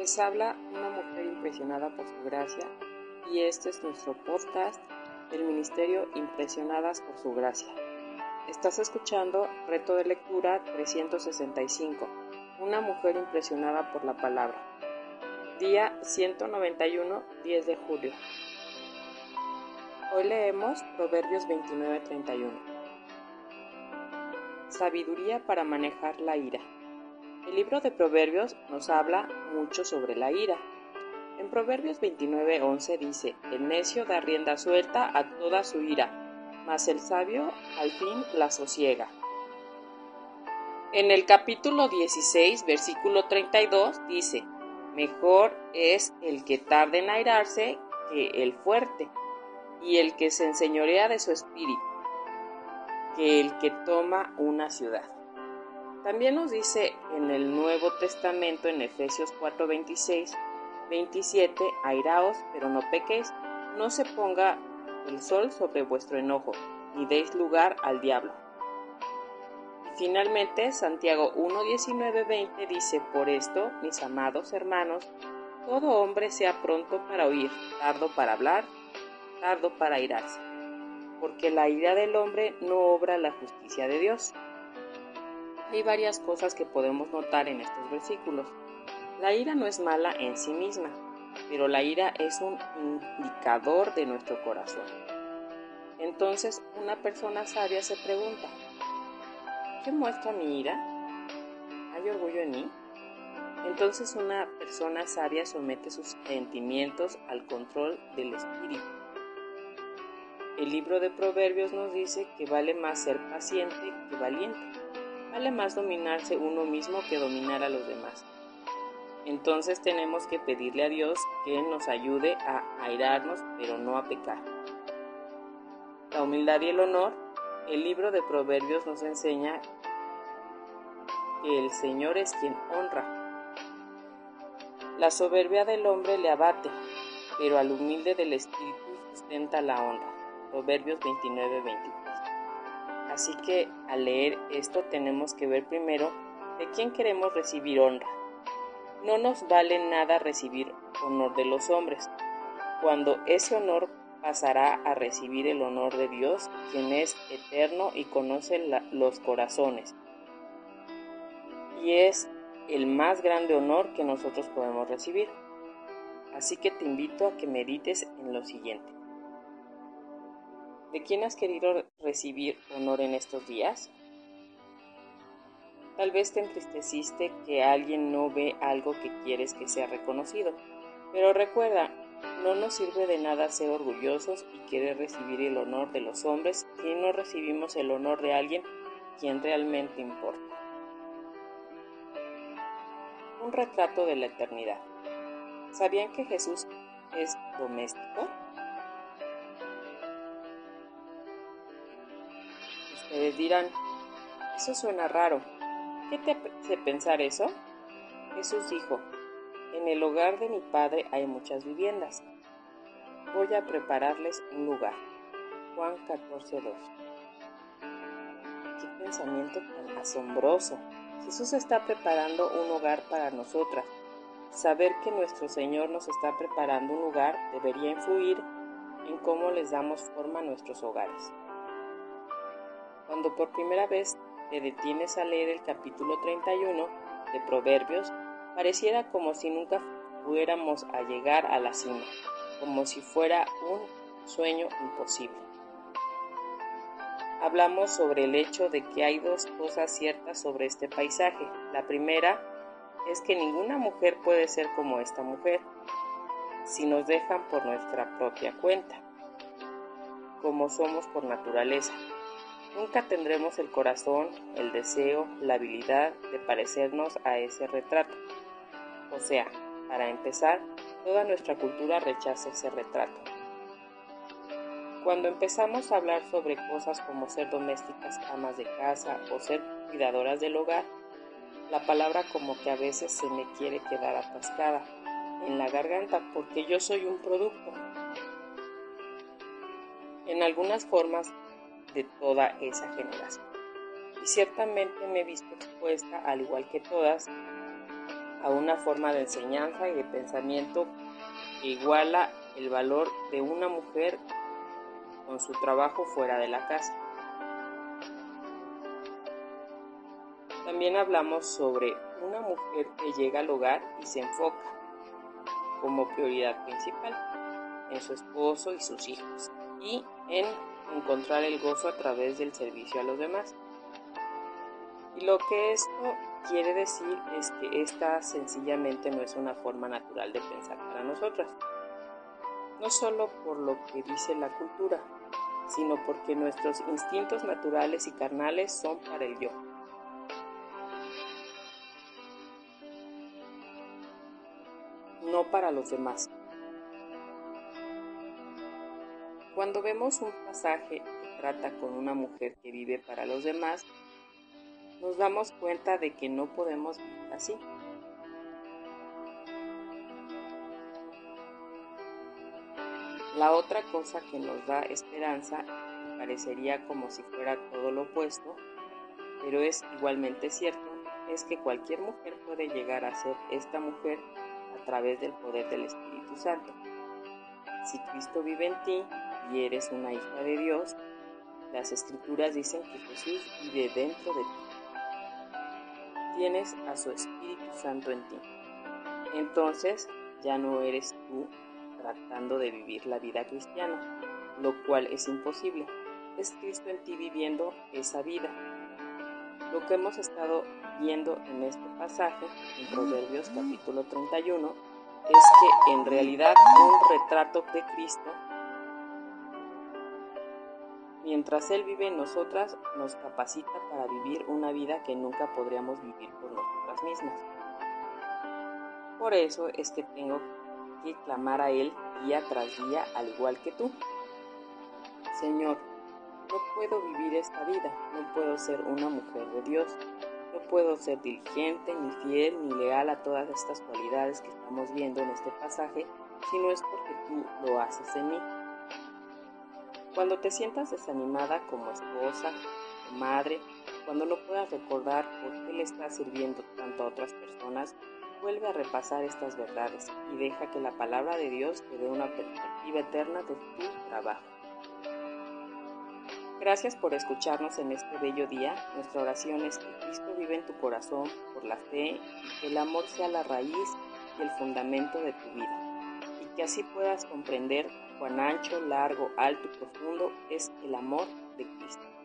Les habla una mujer impresionada por su gracia y este es nuestro podcast del Ministerio Impresionadas por su gracia. Estás escuchando Reto de Lectura 365, una mujer impresionada por la palabra. Día 191, 10 de julio. Hoy leemos Proverbios 29-31. Sabiduría para manejar la ira. El libro de Proverbios nos habla mucho sobre la ira. En Proverbios 29:11 dice, el necio da rienda suelta a toda su ira, mas el sabio al fin la sosiega. En el capítulo 16, versículo 32 dice, mejor es el que tarde en airarse que el fuerte, y el que se enseñorea de su espíritu, que el que toma una ciudad. También nos dice en el Nuevo Testamento, en Efesios 4, 26, 27, airaos, pero no pequéis, no se ponga el sol sobre vuestro enojo, ni deis lugar al diablo. Finalmente, Santiago 1, 19, 20 dice, por esto, mis amados hermanos, todo hombre sea pronto para oír, tardo para hablar, tardo para airarse, porque la ira del hombre no obra la justicia de Dios. Hay varias cosas que podemos notar en estos versículos. La ira no es mala en sí misma, pero la ira es un indicador de nuestro corazón. Entonces una persona sabia se pregunta, ¿qué muestra mi ira? ¿Hay orgullo en mí? Entonces una persona sabia somete sus sentimientos al control del espíritu. El libro de Proverbios nos dice que vale más ser paciente que valiente. Vale más dominarse uno mismo que dominar a los demás. Entonces tenemos que pedirle a Dios que nos ayude a airarnos, pero no a pecar. La humildad y el honor, el libro de Proverbios nos enseña que el Señor es quien honra. La soberbia del hombre le abate, pero al humilde del espíritu sustenta la honra. Proverbios 29, 23. Así que al leer esto tenemos que ver primero de quién queremos recibir honra. No nos vale nada recibir honor de los hombres, cuando ese honor pasará a recibir el honor de Dios, quien es eterno y conoce los corazones. Y es el más grande honor que nosotros podemos recibir. Así que te invito a que medites en lo siguiente. ¿De quién has querido recibir honor en estos días? Tal vez te entristeciste que alguien no ve algo que quieres que sea reconocido, pero recuerda, no nos sirve de nada ser orgullosos y querer recibir el honor de los hombres si no recibimos el honor de alguien quien realmente importa. Un retrato de la eternidad. ¿Sabían que Jesús es doméstico? Ustedes dirán, eso suena raro. ¿Qué te hace pensar eso? Jesús dijo, en el hogar de mi Padre hay muchas viviendas. Voy a prepararles un lugar. Juan 14, 2. Qué pensamiento tan asombroso. Jesús está preparando un hogar para nosotras. Saber que nuestro Señor nos está preparando un lugar debería influir en cómo les damos forma a nuestros hogares. Cuando por primera vez te detienes a leer el capítulo 31 de Proverbios, pareciera como si nunca fuéramos a llegar a la cima, como si fuera un sueño imposible. Hablamos sobre el hecho de que hay dos cosas ciertas sobre este paisaje. La primera es que ninguna mujer puede ser como esta mujer si nos dejan por nuestra propia cuenta, como somos por naturaleza. Nunca tendremos el corazón, el deseo, la habilidad de parecernos a ese retrato. O sea, para empezar, toda nuestra cultura rechaza ese retrato. Cuando empezamos a hablar sobre cosas como ser domésticas, amas de casa o ser cuidadoras del hogar, la palabra como que a veces se me quiere quedar atascada en la garganta porque yo soy un producto. En algunas formas de toda esa generación. Y ciertamente me he visto expuesta, al igual que todas, a una forma de enseñanza y de pensamiento que iguala el valor de una mujer con su trabajo fuera de la casa. También hablamos sobre una mujer que llega al hogar y se enfoca como prioridad principal en su esposo y sus hijos y en encontrar el gozo a través del servicio a los demás. Y lo que esto quiere decir es que esta sencillamente no es una forma natural de pensar para nosotras. No solo por lo que dice la cultura, sino porque nuestros instintos naturales y carnales son para el yo. No para los demás. Cuando vemos un pasaje que trata con una mujer que vive para los demás, nos damos cuenta de que no podemos vivir así. La otra cosa que nos da esperanza, parecería como si fuera todo lo opuesto, pero es igualmente cierto, es que cualquier mujer puede llegar a ser esta mujer a través del poder del Espíritu Santo. Si Cristo vive en ti eres una hija de Dios, las escrituras dicen que Jesús vive dentro de ti tienes a su Espíritu Santo en ti. Entonces ya no eres tú tratando de vivir la vida cristiana, lo cual es imposible. Es Cristo en ti viviendo esa vida. Lo que hemos estado viendo en este pasaje, en Proverbios capítulo 31, es que en realidad un retrato de Cristo Mientras Él vive en nosotras, nos capacita para vivir una vida que nunca podríamos vivir por nosotras mismas. Por eso es que tengo que clamar a Él día tras día, al igual que tú. Señor, no puedo vivir esta vida, no puedo ser una mujer de Dios, no puedo ser diligente, ni fiel, ni leal a todas estas cualidades que estamos viendo en este pasaje, si no es porque tú lo haces en mí. Cuando te sientas desanimada como esposa o madre, cuando no puedas recordar por qué le estás sirviendo tanto a otras personas, vuelve a repasar estas verdades y deja que la palabra de Dios te dé una perspectiva eterna de tu trabajo. Gracias por escucharnos en este bello día. Nuestra oración es que Cristo vive en tu corazón por la fe que el amor sea la raíz y el fundamento de tu vida y que así puedas comprender cuán ancho, largo, alto y profundo es el amor de Cristo.